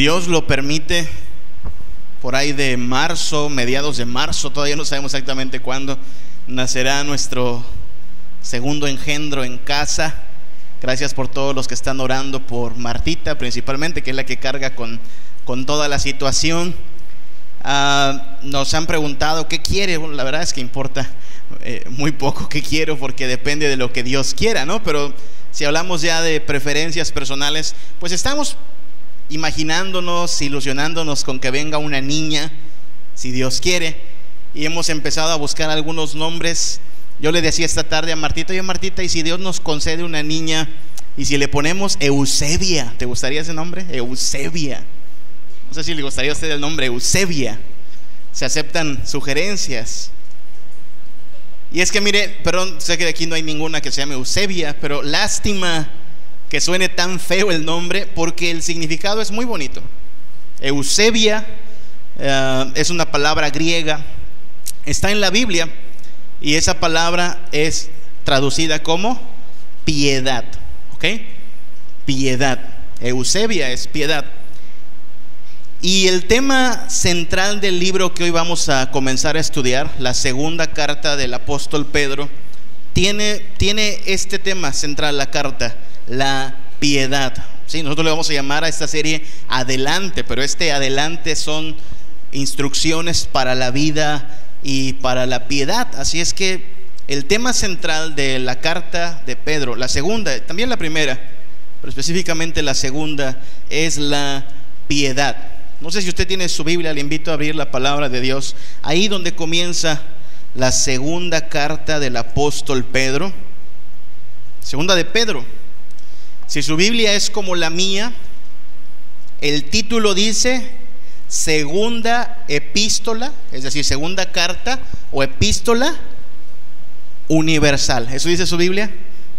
Dios lo permite, por ahí de marzo, mediados de marzo, todavía no sabemos exactamente cuándo, nacerá nuestro segundo engendro en casa. Gracias por todos los que están orando por Martita, principalmente, que es la que carga con, con toda la situación. Ah, nos han preguntado qué quiere. la verdad es que importa eh, muy poco qué quiero, porque depende de lo que Dios quiera, ¿no? Pero si hablamos ya de preferencias personales, pues estamos imaginándonos, ilusionándonos con que venga una niña, si Dios quiere, y hemos empezado a buscar algunos nombres. Yo le decía esta tarde a Martita, oye Martita, y si Dios nos concede una niña, y si le ponemos Eusebia, ¿te gustaría ese nombre? Eusebia. No sé si le gustaría a usted el nombre Eusebia. Se aceptan sugerencias. Y es que mire, perdón, sé que aquí no hay ninguna que se llame Eusebia, pero lástima que suene tan feo el nombre porque el significado es muy bonito. Eusebia eh, es una palabra griega, está en la Biblia y esa palabra es traducida como piedad, ¿ok? Piedad. Eusebia es piedad. Y el tema central del libro que hoy vamos a comenzar a estudiar, la segunda carta del apóstol Pedro, tiene, tiene este tema central, la carta la piedad. Sí, nosotros le vamos a llamar a esta serie adelante, pero este adelante son instrucciones para la vida y para la piedad. Así es que el tema central de la carta de Pedro, la segunda, también la primera, pero específicamente la segunda, es la piedad. No sé si usted tiene su Biblia, le invito a abrir la palabra de Dios. Ahí donde comienza la segunda carta del apóstol Pedro. Segunda de Pedro. Si su Biblia es como la mía, el título dice segunda epístola, es decir, segunda carta o epístola universal. ¿Eso dice su Biblia?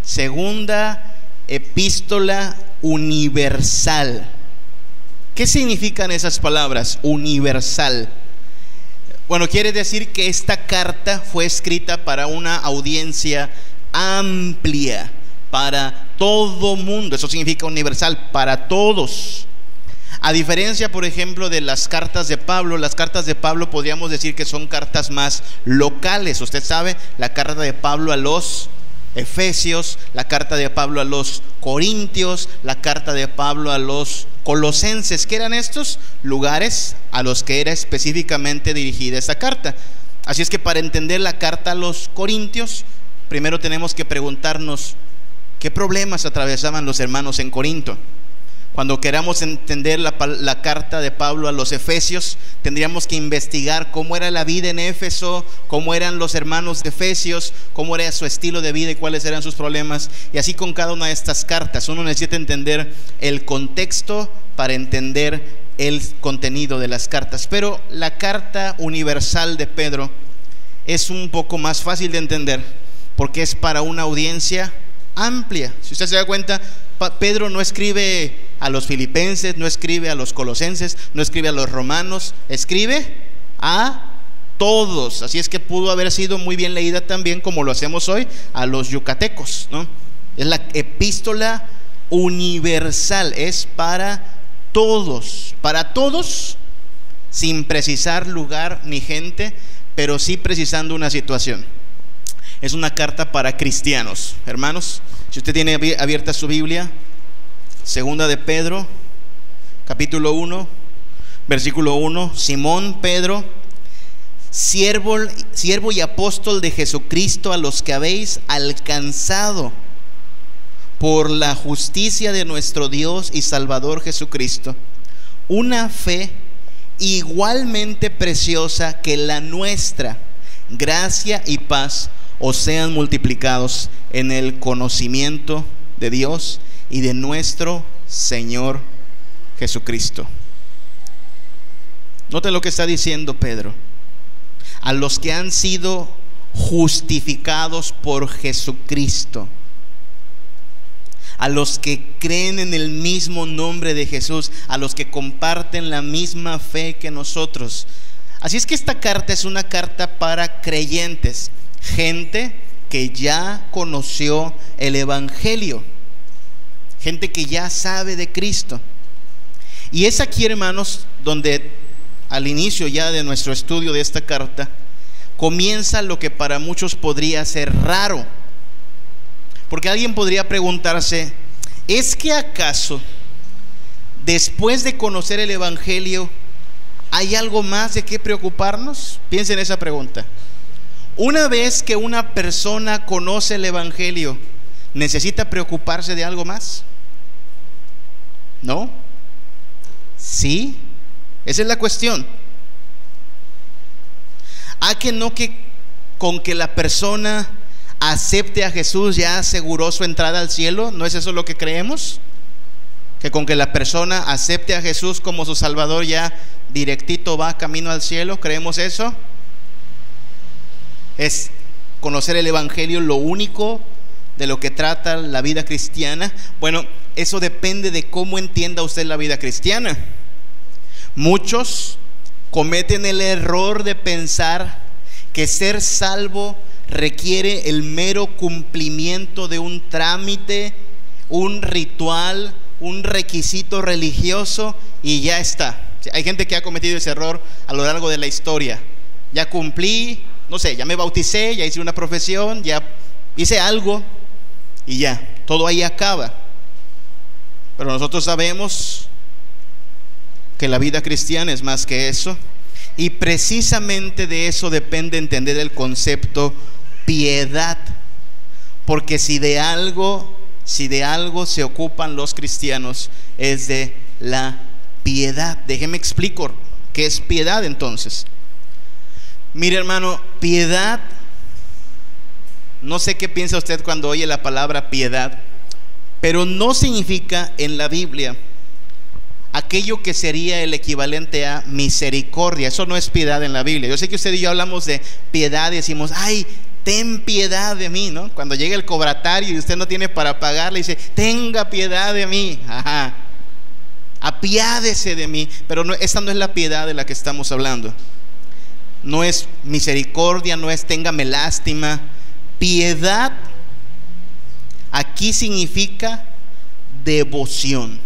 Segunda epístola universal. ¿Qué significan esas palabras? Universal. Bueno, quiere decir que esta carta fue escrita para una audiencia amplia para todo mundo. Eso significa universal, para todos. A diferencia, por ejemplo, de las cartas de Pablo, las cartas de Pablo podríamos decir que son cartas más locales. Usted sabe, la carta de Pablo a los Efesios, la carta de Pablo a los Corintios, la carta de Pablo a los Colosenses, que eran estos lugares a los que era específicamente dirigida esta carta. Así es que para entender la carta a los Corintios, primero tenemos que preguntarnos, ¿Qué problemas atravesaban los hermanos en Corinto? Cuando queramos entender la, carta de Pablo a los Efesios, tendríamos que investigar cómo era la vida en Éfeso, cómo eran los hermanos de Efesios, cómo era su estilo de vida y cuáles eran sus problemas. Y así con cada una de estas cartas, uno necesita entender el contexto para entender el contenido de las cartas. Pero la carta universal de Pedro es un poco más fácil de entender porque es para una audiencia amplia. Si usted se da cuenta, Pedro no escribe a los filipenses, no escribe a los colosenses, no escribe a los romanos, escribe a todos. Así es que pudo haber sido muy bien leída también, como lo hacemos hoy, a los yucatecos. ¿no? Es la epístola universal, es para todos, para todos, sin precisar lugar ni gente, pero sí precisando una situación es una carta para cristianos. Hermanos, si usted tiene abierta su Biblia, segunda de Pedro, capítulo 1, versículo 1, Simón Pedro, siervo, siervo y apóstol de Jesucristo a los que habéis alcanzado por la justicia de nuestro Dios y Salvador Jesucristo, una fe igualmente preciosa que la nuestra, gracia y paz o sean multiplicados en el conocimiento de Dios y de nuestro Señor Jesucristo. Note lo que está diciendo Pedro. A los que han sido justificados por Jesucristo. A los que creen en el mismo nombre de Jesús. A los que comparten la misma fe que nosotros. Así es que esta carta es una carta para creyentes gente que ya conoció el Evangelio, gente que ya sabe de Cristo. Y es aquí, hermanos, donde al inicio ya de nuestro estudio de esta carta, comienza lo que para muchos podría ser raro. Porque alguien podría preguntarse, ¿es que acaso después de conocer el Evangelio hay algo más de qué preocuparnos? Piensen en esa pregunta. Una vez que una persona conoce el Evangelio, ¿necesita preocuparse de algo más? ¿No? ¿Sí? Esa es la cuestión. ¿A que no que con que la persona acepte a Jesús ya aseguró su entrada al cielo? ¿No es eso lo que creemos? Que con que la persona acepte a Jesús como su Salvador ya directito va camino al cielo. ¿Creemos eso? Es conocer el Evangelio lo único de lo que trata la vida cristiana. Bueno, eso depende de cómo entienda usted la vida cristiana. Muchos cometen el error de pensar que ser salvo requiere el mero cumplimiento de un trámite, un ritual, un requisito religioso y ya está. Hay gente que ha cometido ese error a lo largo de la historia. Ya cumplí, no sé, ya me bauticé, ya hice una profesión, ya hice algo y ya, todo ahí acaba. Pero nosotros sabemos que la vida cristiana es más que eso. Y precisamente de eso depende entender el concepto piedad. Porque si de algo, si de algo se ocupan los cristianos es de la piedad. Déjeme explicar qué es piedad entonces. Mire hermano, piedad, no sé qué piensa usted cuando oye la palabra piedad, pero no significa en la Biblia aquello que sería el equivalente a misericordia. Eso no es piedad en la Biblia. Yo sé que usted y yo hablamos de piedad y decimos, ay, ten piedad de mí, ¿no? Cuando llega el cobratario y usted no tiene para pagar, le dice, tenga piedad de mí. Ajá. Apiádese de mí. Pero no, esta no es la piedad de la que estamos hablando. No es misericordia, no es téngame lástima. Piedad aquí significa devoción.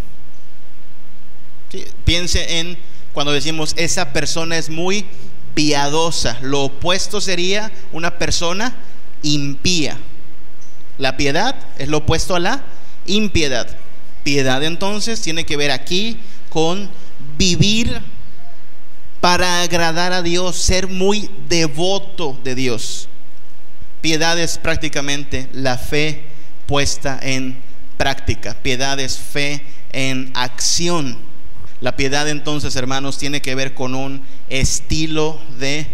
Piense en cuando decimos esa persona es muy piadosa. Lo opuesto sería una persona impía. La piedad es lo opuesto a la impiedad. Piedad entonces tiene que ver aquí con vivir para agradar a Dios, ser muy devoto de Dios. Piedad es prácticamente la fe puesta en práctica. Piedad es fe en acción. La piedad entonces, hermanos, tiene que ver con un estilo de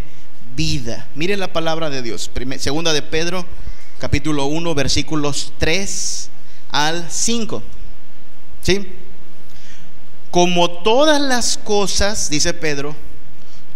vida. Mire la palabra de Dios. Segunda de Pedro, capítulo 1, versículos 3 al 5. ¿Sí? Como todas las cosas, dice Pedro,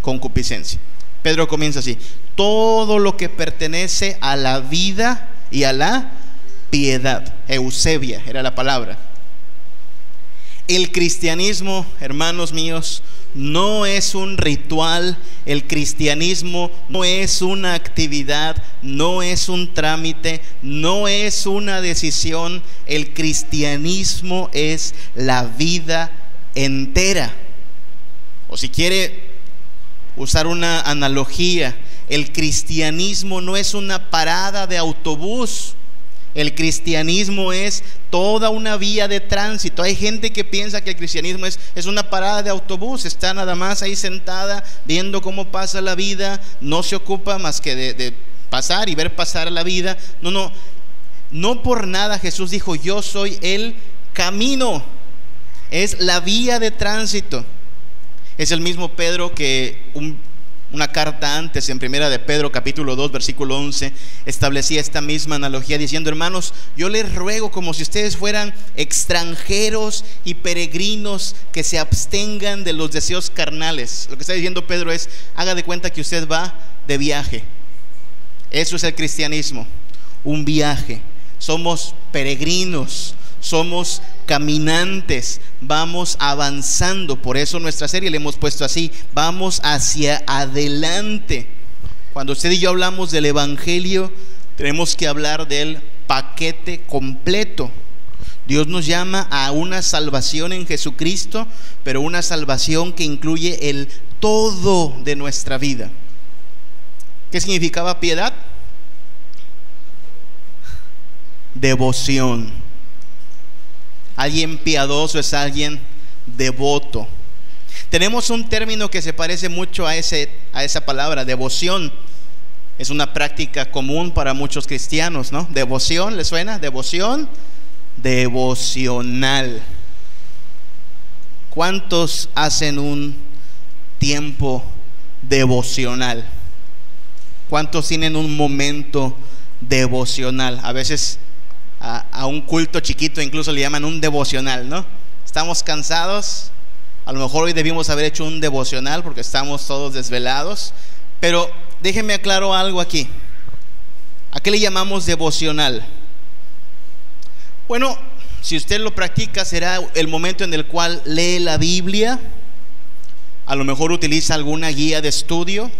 concupiscencia. Pedro comienza así, todo lo que pertenece a la vida y a la piedad, Eusebia era la palabra. El cristianismo, hermanos míos, no es un ritual, el cristianismo no es una actividad, no es un trámite, no es una decisión, el cristianismo es la vida entera. O si quiere usar una analogía, el cristianismo no es una parada de autobús, el cristianismo es toda una vía de tránsito. Hay gente que piensa que el cristianismo es, es, una parada de autobús, está nada más ahí sentada viendo cómo pasa la vida, no se ocupa más que de, de pasar y ver pasar la vida. No, no, no por nada Jesús dijo, yo soy el camino, es la vía de tránsito. Es el mismo Pedro que un una carta antes, en primera de Pedro capítulo 2 versículo 11, establecía esta misma analogía diciendo, hermanos, yo les ruego como si ustedes fueran extranjeros y peregrinos que se abstengan de los deseos carnales. Lo que está diciendo Pedro es, haga de cuenta que usted va de viaje. Eso es el cristianismo, un viaje. Somos peregrinos, somos caminantes, vamos avanzando. Por eso nuestra serie le hemos puesto así, vamos hacia adelante. Cuando usted y yo hablamos del Evangelio, tenemos que hablar del paquete completo. Dios nos llama a una salvación en Jesucristo, pero una salvación que incluye el todo de nuestra vida. ¿Qué significaba piedad? Devoción. Alguien piadoso es alguien devoto. Tenemos un término que se parece mucho a, ese, a esa palabra, devoción. Es una práctica común para muchos cristianos, ¿no? Devoción, ¿le suena? Devoción, devocional. ¿Cuántos hacen un tiempo devocional? ¿Cuántos tienen un momento devocional? A veces a, un culto chiquito incluso le llaman un devocional, ¿no? Estamos cansados, a lo mejor hoy debimos haber hecho un devocional porque estamos todos desvelados, pero déjenme aclaro algo aquí. ¿A qué le llamamos devocional? Bueno, si usted lo practica será el momento en el cual lee la Biblia, a lo mejor utiliza alguna guía de estudio,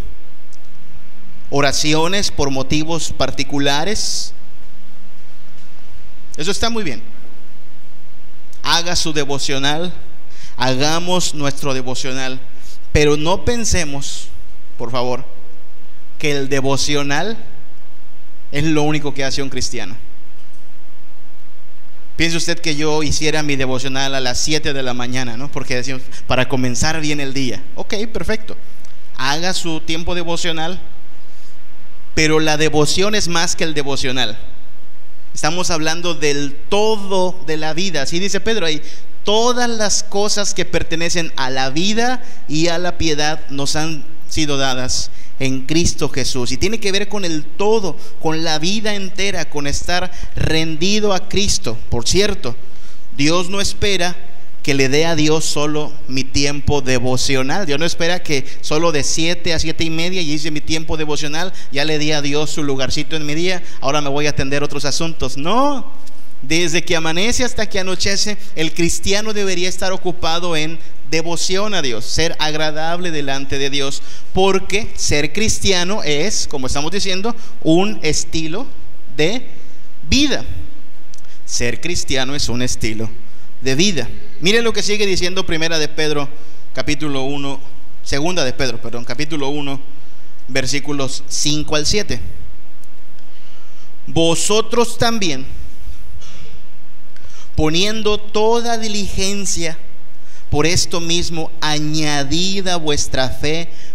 oraciones por motivos particulares. Eso está muy bien. Haga su devocional, hagamos nuestro devocional, pero no pensemos, por favor, que el devocional es lo único que hace un cristiano. Piense usted que yo hiciera mi devocional a las 7 de la mañana, ¿no? Porque decimos, para comenzar bien el día. Ok, perfecto. Haga su tiempo devocional, pero la devoción es más que el devocional. Estamos hablando del todo de la vida. Así dice Pedro ahí, todas las cosas que pertenecen a la vida y a la piedad nos han sido dadas en Cristo Jesús. Y tiene que ver con el todo, con la vida entera, con estar rendido a Cristo. Por cierto, Dios no espera que le dé a Dios solo mi tiempo devocional. Dios no espera que solo de 7 a siete y media y hice mi tiempo devocional, ya le di a Dios su lugarcito en mi día, ahora me voy a atender otros asuntos. No, desde que amanece hasta que anochece, el cristiano debería estar ocupado en devoción a Dios, ser agradable delante de Dios, porque ser cristiano es, como estamos diciendo, un estilo de vida. Ser cristiano es un estilo de vida. Miren lo que sigue diciendo Primera de Pedro, capítulo 1, Segunda de Pedro, perdón, capítulo 1, versículos 5 al 7. Vosotros también, poniendo toda diligencia, por esto mismo, añadida vuestra fe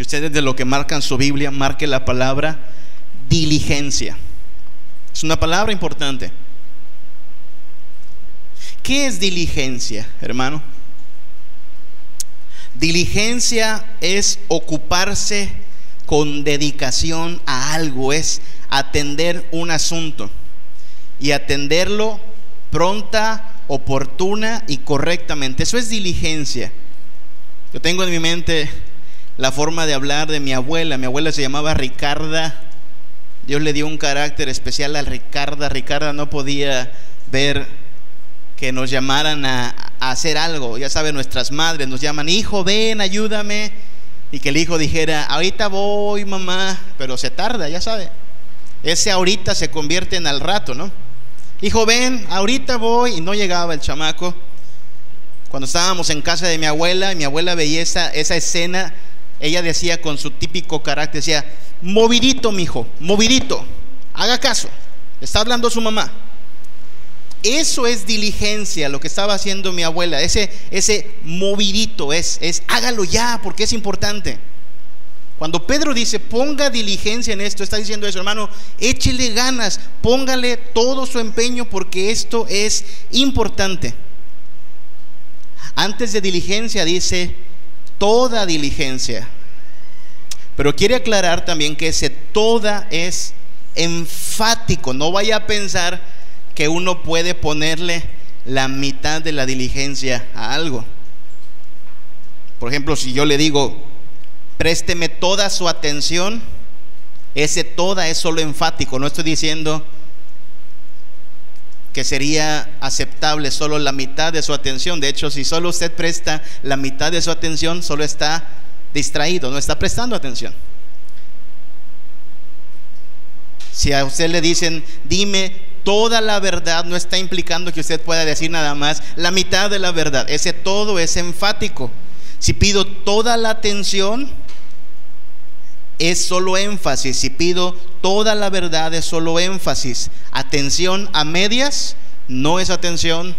Si ustedes de lo que marcan su Biblia, marque la palabra diligencia. Es una palabra importante. ¿Qué es diligencia, hermano? Diligencia es ocuparse con dedicación a algo, es atender un asunto y atenderlo pronta, oportuna y correctamente. Eso es diligencia. Yo tengo en mi mente la forma de hablar de mi abuela. Mi abuela se llamaba Ricarda. Dios le dio un carácter especial a Ricarda. Ricarda no podía ver que nos llamaran a, hacer algo. Ya saben, nuestras madres nos llaman, hijo, ven, ayúdame. Y que el hijo dijera, ahorita voy, mamá, pero se tarda, ya sabe. Ese ahorita se convierte en al rato, ¿no? Hijo, ven, ahorita voy. Y no llegaba el chamaco. Cuando estábamos en casa de mi abuela, mi abuela veía esa, esa escena, ella decía con su típico carácter, decía, movidito, mijo, movidito, haga caso, está hablando su mamá. Eso es diligencia, lo que estaba haciendo mi abuela, ese, ese movidito es, es, hágalo ya, porque es importante. Cuando Pedro dice, ponga diligencia en esto, está diciendo eso, hermano, échele ganas, póngale todo su empeño porque esto es importante. Antes de diligencia dice, toda diligencia. Pero quiere aclarar también que ese toda es enfático. No vaya a pensar que uno puede ponerle la mitad de la diligencia a algo. Por ejemplo, si yo le digo, présteme toda su atención, ese toda es solo enfático. No estoy diciendo que sería aceptable solo la mitad de su atención. De hecho, si solo usted presta la mitad de su atención, solo está distraído, no está prestando atención. Si a usted le dicen, dime toda la verdad, no está implicando que usted pueda decir nada más la mitad de la verdad. Ese todo es enfático. Si pido toda la atención, es solo énfasis. Si pido toda la verdad, es solo énfasis. Atención a medias, no es atención.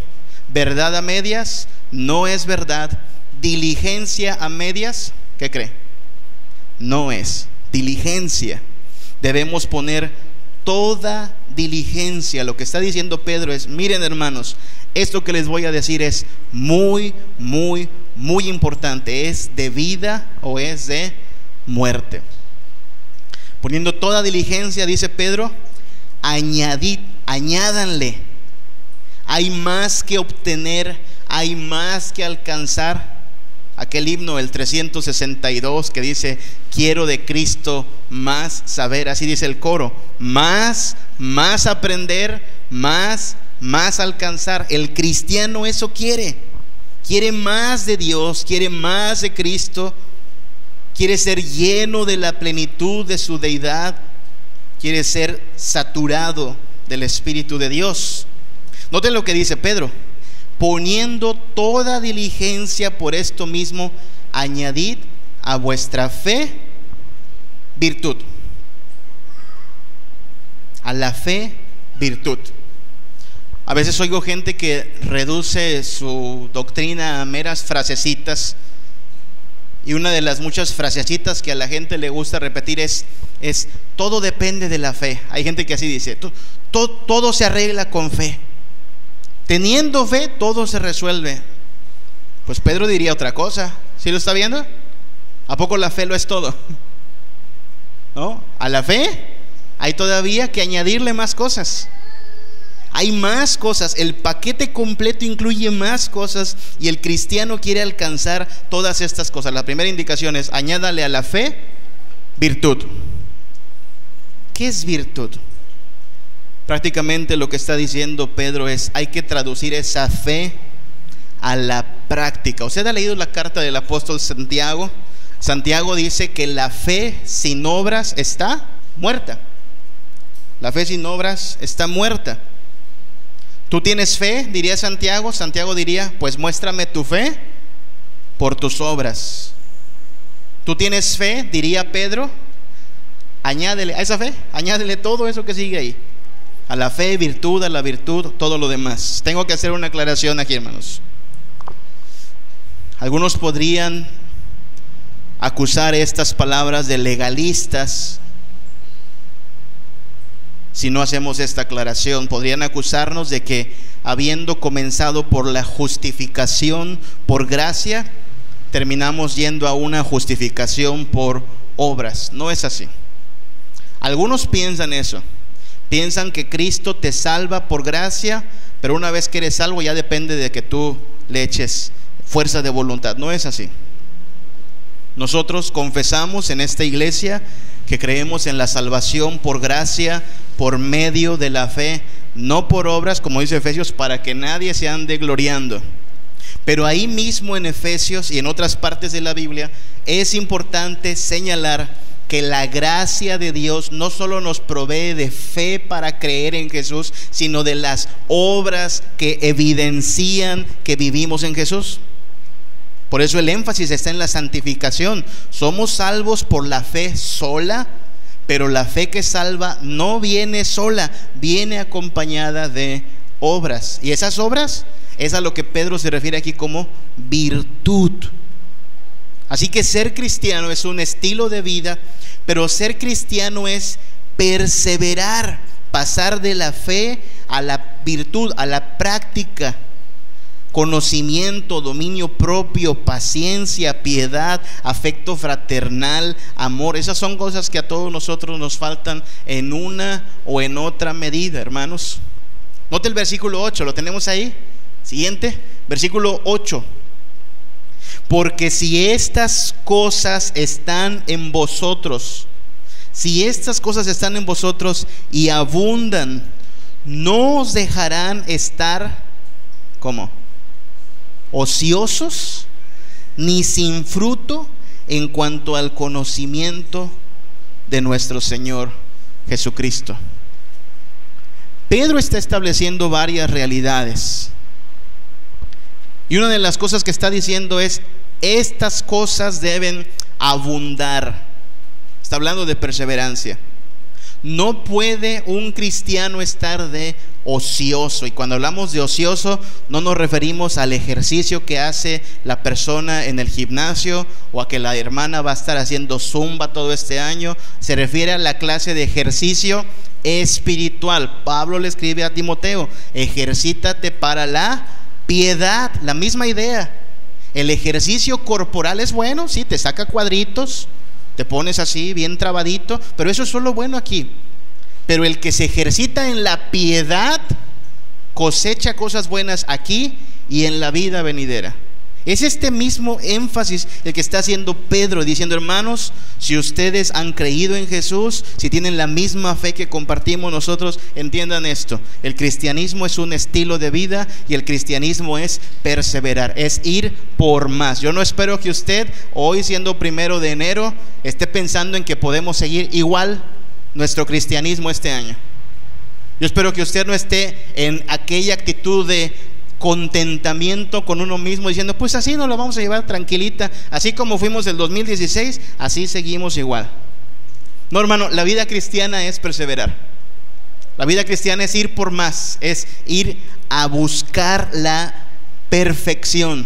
Verdad a medias, no es verdad. Diligencia a medias, ¿qué cree? No es. Diligencia. Debemos poner toda diligencia. Lo que está diciendo Pedro es, miren hermanos, esto que les voy a decir es muy, muy, muy importante. ¿Es de vida o es de muerte? Poniendo toda diligencia, dice Pedro, añadid, añádanle. Hay más que obtener, hay más que alcanzar. Aquel himno, el 362, que dice, quiero de Cristo más saber, así dice el coro, más, más aprender, más, más alcanzar. El cristiano eso quiere, quiere más de Dios, quiere más de Cristo quiere ser lleno de la plenitud de su deidad, quiere ser saturado del Espíritu de Dios. Noten lo que dice Pedro, poniendo toda diligencia por esto mismo, añadid a vuestra fe virtud. A la fe virtud. A veces oigo gente que reduce su doctrina a meras frasecitas y una de las muchas frasecitas que a la gente le gusta repetir es, es todo depende de la fe. Hay gente que así dice, todo, todo se arregla con fe. Teniendo fe, todo se resuelve. Pues Pedro diría otra cosa. ¿Sí lo está viendo? ¿A poco la fe lo es todo? ¿No? A la fe hay todavía que añadirle más cosas. Hay más cosas, el paquete completo incluye más cosas y el cristiano quiere alcanzar todas estas cosas. La primera indicación es, añádale a la fe virtud. ¿Qué es virtud? Prácticamente lo que está diciendo Pedro es, hay que traducir esa fe a la práctica. ¿Usted ha leído la carta del apóstol Santiago? Santiago dice que la fe sin obras está muerta. La fe sin obras está muerta. ¿Tú tienes fe? Diría Santiago. Santiago diría, pues muéstrame tu fe por tus obras. ¿Tú tienes fe? Diría Pedro. Añádele a esa fe, añádele todo eso que sigue ahí. A la fe, virtud, a la virtud, todo lo demás. Tengo que hacer una aclaración aquí, hermanos. Algunos podrían acusar estas palabras de legalistas si no hacemos esta aclaración. Podrían acusarnos de que habiendo comenzado por la justificación por gracia, terminamos yendo a una justificación por obras. No es así. Algunos piensan eso. Piensan que Cristo te salva por gracia, pero una vez que eres salvo ya depende de que tú le eches fuerza de voluntad. No es así. Nosotros confesamos en esta iglesia que creemos en la salvación por gracia, por medio de la fe, no por obras, como dice Efesios, para que nadie se ande gloriando. Pero ahí mismo en Efesios y en otras partes de la Biblia es importante señalar que la gracia de Dios no solo nos provee de fe para creer en Jesús, sino de las obras que evidencian que vivimos en Jesús. Por eso el énfasis está en la santificación. Somos salvos por la fe sola, pero la fe que salva no viene sola, viene acompañada de obras. Y esas obras es a lo que Pedro se refiere aquí como virtud. Así que ser cristiano es un estilo de vida, pero ser cristiano es perseverar, pasar de la fe a la virtud, a la práctica conocimiento, dominio propio, paciencia, piedad, afecto fraternal, amor. Esas son cosas que a todos nosotros nos faltan en una o en otra medida, hermanos. Note el versículo 8, lo tenemos ahí. Siguiente, versículo 8. Porque si estas cosas están en vosotros, si estas cosas están en vosotros y abundan, no os dejarán estar como ociosos ni sin fruto en cuanto al conocimiento de nuestro Señor Jesucristo. Pedro está estableciendo varias realidades. Y una de las cosas que está diciendo es, estas cosas deben abundar. Está hablando de perseverancia. No puede un cristiano estar de ocioso. Y cuando hablamos de ocioso, no nos referimos al ejercicio que hace la persona en el gimnasio o a que la hermana va a estar haciendo zumba todo este año. Se refiere a la clase de ejercicio espiritual. Pablo le escribe a Timoteo, ejercítate para la piedad. La misma idea. El ejercicio corporal es bueno, sí, te saca cuadritos, te pones así bien trabadito, pero eso es solo bueno aquí. Pero el que se ejercita en la piedad cosecha cosas buenas aquí y en la vida venidera. Es este mismo énfasis el que está haciendo Pedro, diciendo, hermanos, si ustedes han creído en Jesús, si tienen la misma fe que compartimos nosotros, entiendan esto. El cristianismo es un estilo de vida y el cristianismo es perseverar, es ir por más. Yo no espero que usted, hoy siendo primero de enero, esté pensando en que podemos seguir igual nuestro cristianismo este año. Yo espero que usted no esté en aquella actitud de contentamiento con uno mismo, diciendo, pues así nos lo vamos a llevar tranquilita, así como fuimos el 2016, así seguimos igual. No, hermano, la vida cristiana es perseverar. La vida cristiana es ir por más, es ir a buscar la perfección,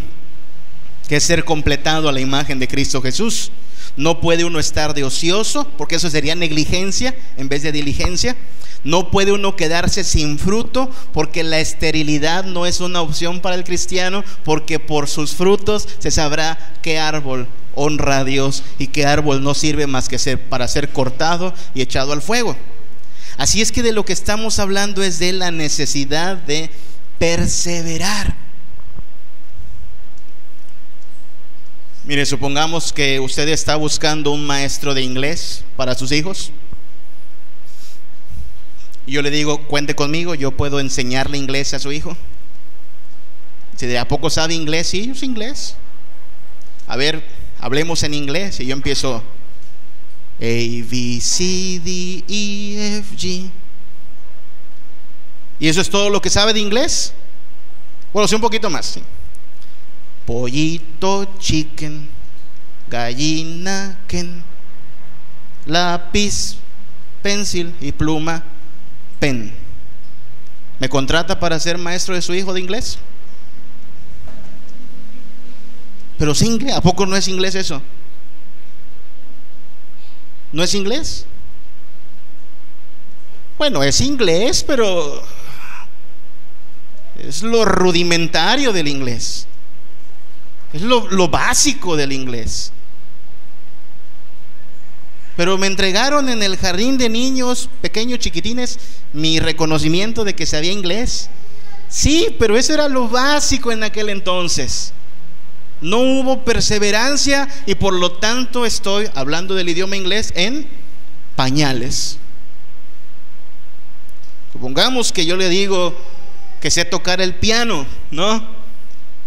que es ser completado a la imagen de Cristo Jesús. No puede uno estar de ocioso, porque eso sería negligencia en vez de diligencia. No puede uno quedarse sin fruto, porque la esterilidad no es una opción para el cristiano, porque por sus frutos se sabrá qué árbol honra a Dios y qué árbol no sirve más que ser para ser cortado y echado al fuego. Así es que de lo que estamos hablando es de la necesidad de perseverar. Mire, supongamos que usted está buscando un maestro de inglés para sus hijos. Y yo le digo, cuente conmigo, yo puedo enseñarle inglés a su hijo. Si de a poco sabe inglés, sí, es inglés. A ver, hablemos en inglés. Y yo empiezo A, B, C, D, E, F, G. ¿Y eso es todo lo que sabe de inglés? Bueno, sí, un poquito más. Sí pollito, chicken, gallina, ken, lápiz, pencil y pluma, pen. ¿Me contrata para ser maestro de su hijo de inglés? Pero es inglés, ¿a poco no es inglés eso? ¿No es inglés? Bueno, es inglés, pero es lo rudimentario del inglés. Es lo, básico del inglés. Pero me entregaron en el jardín de niños, pequeños chiquitines, mi reconocimiento de que sabía inglés. Sí, pero eso era lo básico en aquel entonces. No hubo perseverancia y por lo tanto estoy hablando del idioma inglés en pañales. Supongamos que yo le digo que sé tocar el piano, ¿no?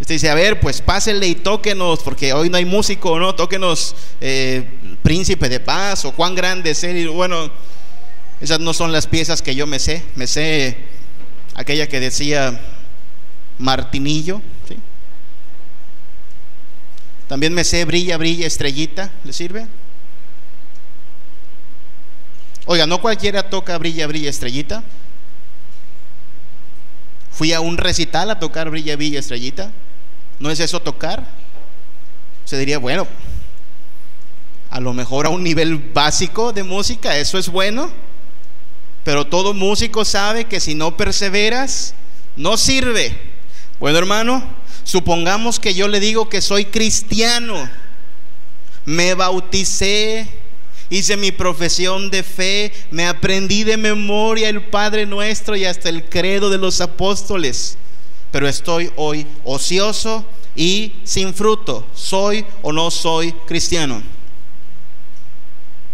Usted dice, a ver, pues pásenle y tóquenos, porque hoy no hay músico, ¿no? Tóquenos eh, Príncipe de Paz o cuán grande es él. bueno, esas no son las piezas que yo me sé. Me sé aquella que decía Martinillo. También me sé brilla, brilla, estrellita. ¿Le sirve? Oiga, no cualquiera toca brilla, brilla, estrellita. Fui a un recital a tocar brilla, brilla, estrellita. ¿No es eso tocar? Se diría, bueno, a lo mejor a un nivel básico de música, eso es bueno. Pero todo músico sabe que si no perseveras, no sirve. Bueno, hermano, supongamos que yo le digo que soy cristiano. Me bauticé, hice mi profesión de fe, me aprendí de memoria el Padre Nuestro y hasta el credo de los apóstoles. Pero estoy hoy ocioso y sin fruto. ¿Soy o no soy cristiano?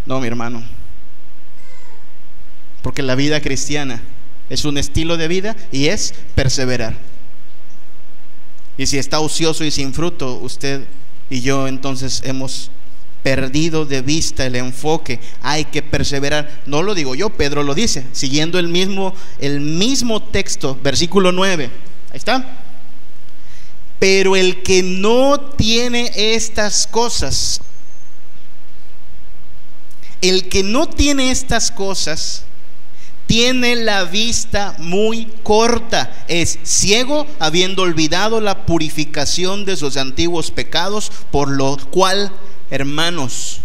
No, mi hermano. Porque la vida cristiana es un estilo de vida y es perseverar. Y si está ocioso y sin fruto, usted y yo entonces hemos perdido de vista el enfoque. Hay que perseverar. No lo digo yo, Pedro lo dice, siguiendo el mismo el mismo texto, versículo 9. Ahí está. Pero el que no tiene estas cosas, el que no tiene estas cosas, tiene la vista muy corta, es ciego, habiendo olvidado la purificación de sus antiguos pecados, por lo cual, hermanos,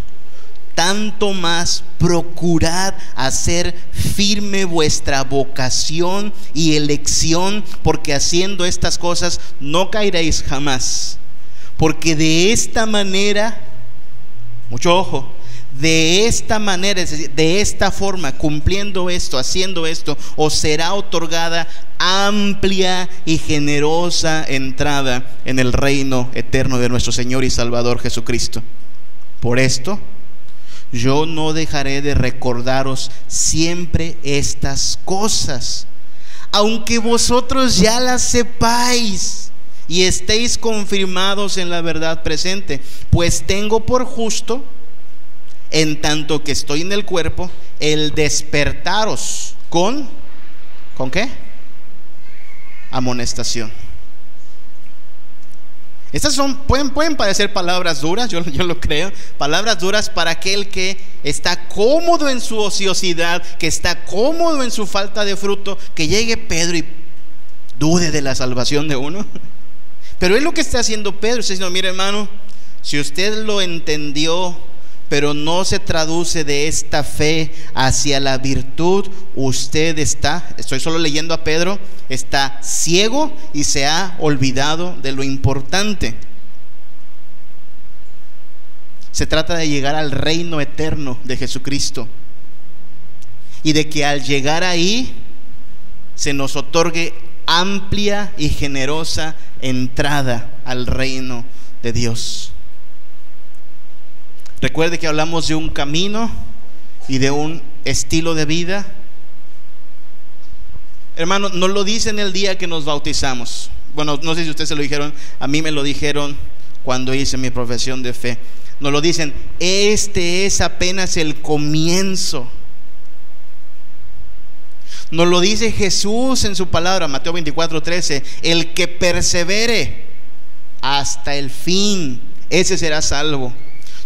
tanto más procurad hacer firme vuestra vocación y elección, porque haciendo estas cosas no caeréis jamás. Porque de esta manera, mucho ojo, de esta manera, de esta forma, cumpliendo esto, haciendo esto, os será otorgada amplia y generosa entrada en el reino eterno de nuestro Señor y Salvador Jesucristo. Por esto, yo no dejaré de recordaros siempre estas cosas, aunque vosotros ya las sepáis y estéis confirmados en la verdad presente, pues tengo por justo, en tanto que estoy en el cuerpo, el despertaros con, ¿con qué? Amonestación. Estas son, pueden, pueden parecer palabras duras, yo, yo lo creo, palabras duras para aquel que está cómodo en su ociosidad, que está cómodo en su falta de fruto, que llegue Pedro y dude de la salvación de uno. Pero es lo que está haciendo Pedro, está diciendo, mire hermano, si usted lo entendió pero no se traduce de esta fe hacia la virtud, usted está, estoy solo leyendo a Pedro, está ciego y se ha olvidado de lo importante. Se trata de llegar al reino eterno de Jesucristo y de que al llegar ahí se nos otorgue amplia y generosa entrada al reino de Dios. Recuerde que hablamos de un camino y de un estilo de vida. Hermano, nos lo dicen el día que nos bautizamos. Bueno, no sé si ustedes se lo dijeron, a mí me lo dijeron cuando hice mi profesión de fe. Nos lo dicen, este es apenas el comienzo. Nos lo dice Jesús en su palabra, Mateo 24, 13, el que persevere hasta el fin, ese será salvo.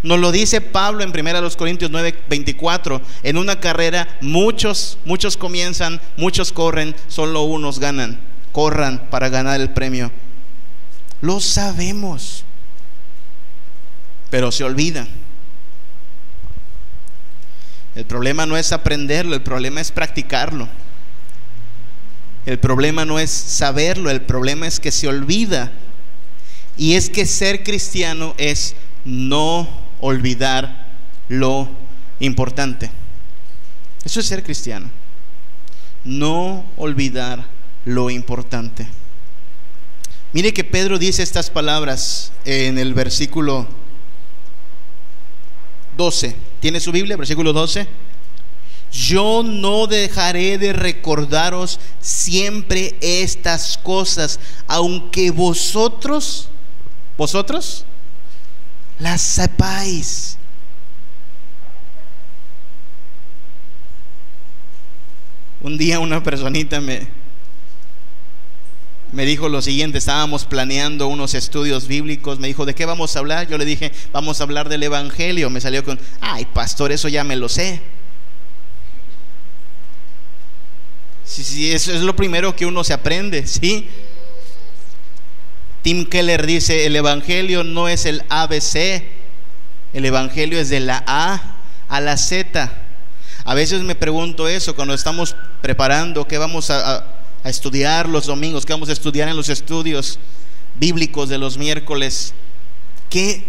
Nos lo dice Pablo en 1 Corintios 9, 24. En una carrera muchos, muchos comienzan, muchos corren, solo unos ganan. Corran para ganar el premio. Lo sabemos, pero se olvidan. El problema no es aprenderlo, el problema es practicarlo. El problema no es saberlo, el problema es que se olvida. Y es que ser cristiano es no olvidar lo importante. Eso es ser cristiano. No olvidar lo importante. Mire que Pedro dice estas palabras en el versículo 12. ¿Tiene su Biblia? Versículo 12. Yo no dejaré de recordaros siempre estas cosas, aunque vosotros, vosotros, las sepáis. Un día una personita me, me dijo lo siguiente, estábamos planeando unos estudios bíblicos, me dijo, ¿de qué vamos a hablar? Yo le dije, vamos a hablar del Evangelio. Me salió con, ay, pastor, eso ya me lo sé. Sí, sí, eso es lo primero que uno se aprende, ¿sí? Tim Keller dice, el Evangelio no es el ABC, el Evangelio es de la A a la Z. A veces me pregunto eso cuando estamos preparando, ¿qué vamos a, a estudiar los domingos, que vamos a estudiar en los estudios bíblicos de los miércoles. ¿Qué,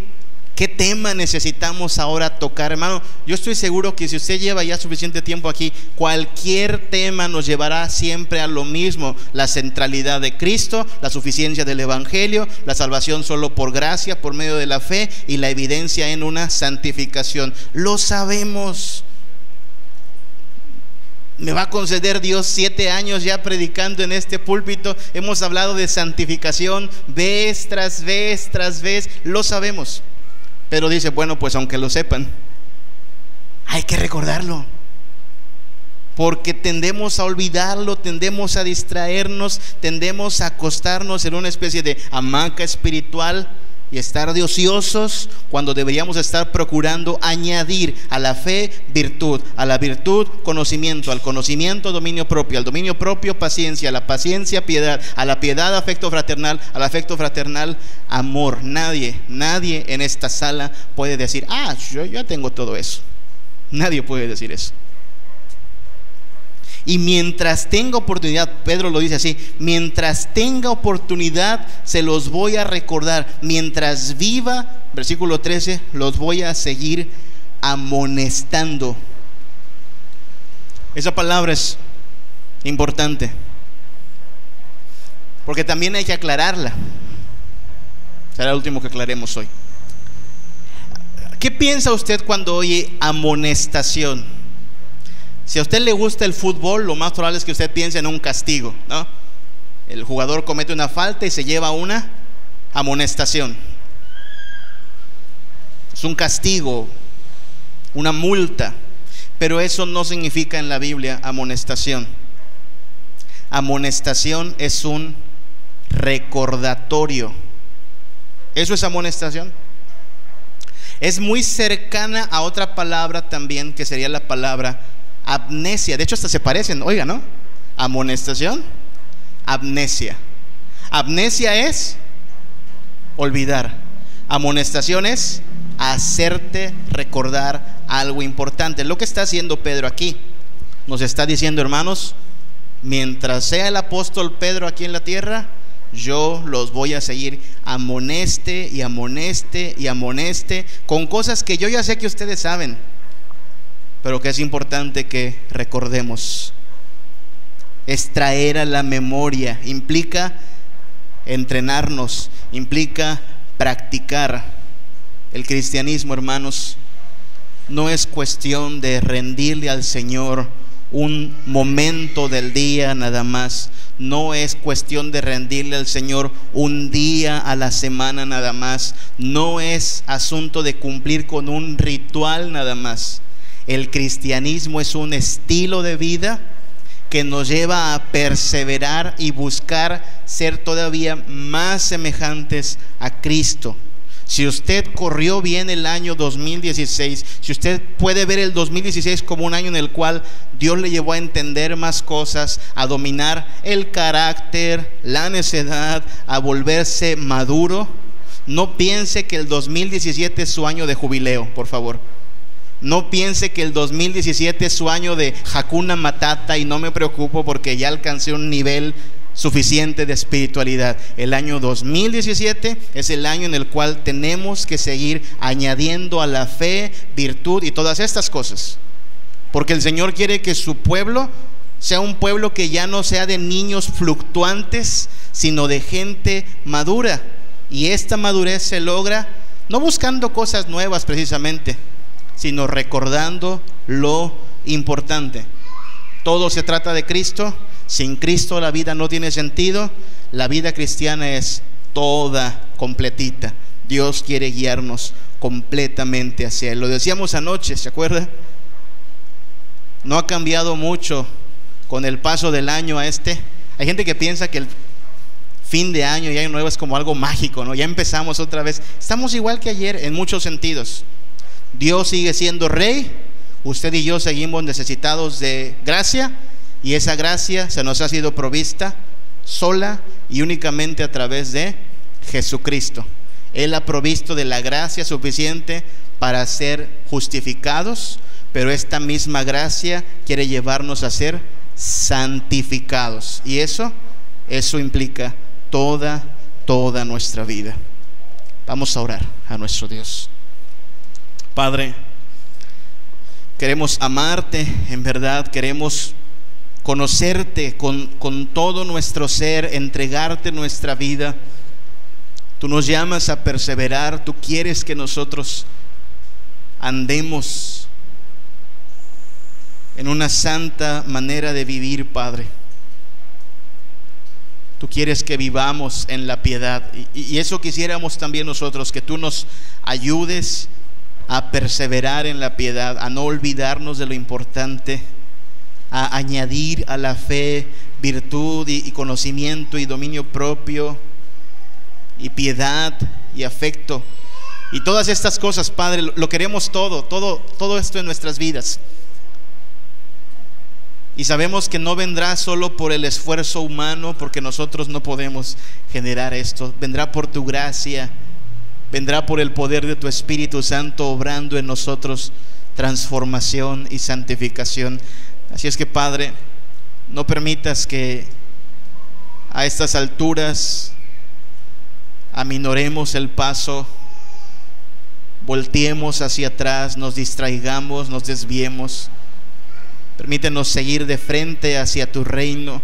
¿Qué tema necesitamos ahora tocar, hermano? Yo estoy seguro que si usted lleva ya suficiente tiempo aquí, cualquier tema nos llevará siempre a lo mismo, la centralidad de Cristo, la suficiencia del Evangelio, la salvación solo por gracia, por medio de la fe y la evidencia en una santificación. Lo sabemos me va a conceder Dios siete años ya predicando en este púlpito. Hemos hablado de santificación vez tras vez tras vez. Lo sabemos. Pero dice, bueno, pues aunque lo sepan, hay que recordarlo. Porque tendemos a olvidarlo, tendemos a distraernos, tendemos a acostarnos en una especie de hamaca espiritual y estar de ociosos cuando deberíamos estar procurando añadir a la fe virtud, a la virtud conocimiento, al conocimiento dominio propio, al dominio propio paciencia, a la paciencia piedad, a la piedad afecto fraternal, al afecto fraternal amor. Nadie, nadie en esta sala puede decir, ah, yo ya tengo todo eso. Nadie puede decir eso. Y mientras tenga oportunidad, Pedro lo dice así, mientras tenga oportunidad se los voy a recordar. Mientras viva, versículo 13, los voy a seguir amonestando. Esa palabra es importante. Porque también hay que aclararla. Será el último que aclaremos hoy. ¿Qué piensa usted cuando oye amonestación? Si a usted le gusta el fútbol, lo más probable es que usted piense en un castigo, ¿no? El jugador comete una falta y se lleva una amonestación. Es un castigo, una multa, pero eso no significa en la Biblia amonestación. Amonestación es un recordatorio. ¿Eso es amonestación? Es muy cercana a otra palabra también que sería la palabra amnesia. De hecho, hasta se parecen, oiga, ¿no? Amonestación, amnesia. Amnesia es olvidar. Amonestación es hacerte recordar algo importante. Lo que está haciendo Pedro aquí, nos está diciendo, hermanos, mientras sea el apóstol Pedro aquí en la tierra, yo los voy a seguir amoneste y amoneste y amoneste con cosas que yo ya sé que ustedes saben pero que es importante que recordemos. Extraer a la memoria implica entrenarnos, implica practicar. El cristianismo, hermanos, no es cuestión de rendirle al Señor un momento del día nada más. No es cuestión de rendirle al Señor un día a la semana nada más. No es asunto de cumplir con un ritual nada más. El cristianismo es un estilo de vida que nos lleva a perseverar y buscar ser todavía más semejantes a Cristo. Si usted corrió bien el año 2016, si usted puede ver el 2016 como un año en el cual Dios le llevó a entender más cosas, a dominar el carácter, la necedad, a volverse maduro, no piense que el 2017 es su año de jubileo, por favor. No piense que el 2017 es su año de Hakuna Matata y no me preocupo porque ya alcancé un nivel suficiente de espiritualidad. El año 2017 es el año en el cual tenemos que seguir añadiendo a la fe, virtud y todas estas cosas. Porque el Señor quiere que su pueblo sea un pueblo que ya no sea de niños fluctuantes, sino de gente madura. Y esta madurez se logra no buscando cosas nuevas precisamente, sino recordando lo importante. Todo se trata de Cristo. Sin Cristo la vida no tiene sentido. La vida cristiana es toda completita. Dios quiere guiarnos completamente hacia Él. Lo decíamos anoche, ¿se acuerda? No ha cambiado mucho con el paso del año a este. Hay gente que piensa que el, fin de año y año nuevo es como algo mágico, ¿no? Ya empezamos otra vez. Estamos igual que ayer en muchos sentidos. Dios sigue siendo rey, usted y yo seguimos necesitados de gracia y esa gracia se nos ha sido provista sola y únicamente a través de Jesucristo. Él ha provisto de la gracia suficiente para ser justificados, pero esta misma gracia quiere llevarnos a ser santificados. Y eso, eso implica toda, toda nuestra vida. Vamos a orar a nuestro Dios. Padre, queremos amarte, en verdad, queremos conocerte con, con todo nuestro ser, entregarte nuestra vida. Tú nos llamas a perseverar, tú quieres que nosotros andemos en una santa manera de vivir, Padre. Tú quieres que vivamos en la piedad. Y, eso quisiéramos también nosotros, que tú nos ayudes a perseverar en la piedad, a no olvidarnos de lo importante, a añadir a la fe virtud y, conocimiento y dominio propio y piedad y afecto. Y todas estas cosas, Padre, lo queremos todo, todo, todo esto en nuestras vidas. Y sabemos que no vendrá solo por el esfuerzo humano, porque nosotros no podemos generar esto. Vendrá por tu gracia, vendrá por el poder de tu Espíritu Santo obrando en nosotros transformación y santificación. Así es que Padre, no permitas que a estas alturas aminoremos el paso, volteemos hacia atrás, nos distraigamos, nos desviemos Permítenos seguir de frente hacia tu reino,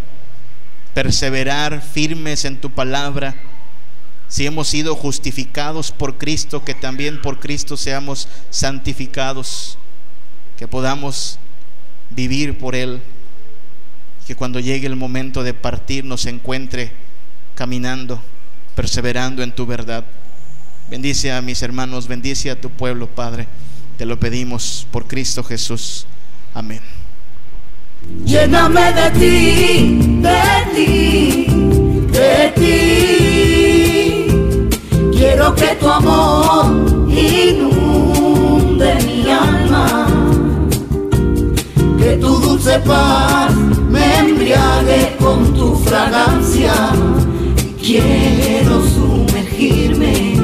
perseverar firmes en tu palabra. Si hemos sido justificados por Cristo, que también por Cristo seamos santificados, que podamos vivir por Él, que cuando llegue el momento de partir nos encuentre caminando, perseverando en tu verdad. Bendice a mis hermanos, bendice a tu pueblo, Padre. Te lo pedimos por Cristo Jesús. Amén. Lléname de ti, de ti, de ti. Quiero que tu amor inunde mi alma. Que tu dulce paz me embriague con tu fragancia. Quiero sumergirme,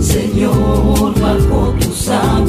Señor, bajo tu sal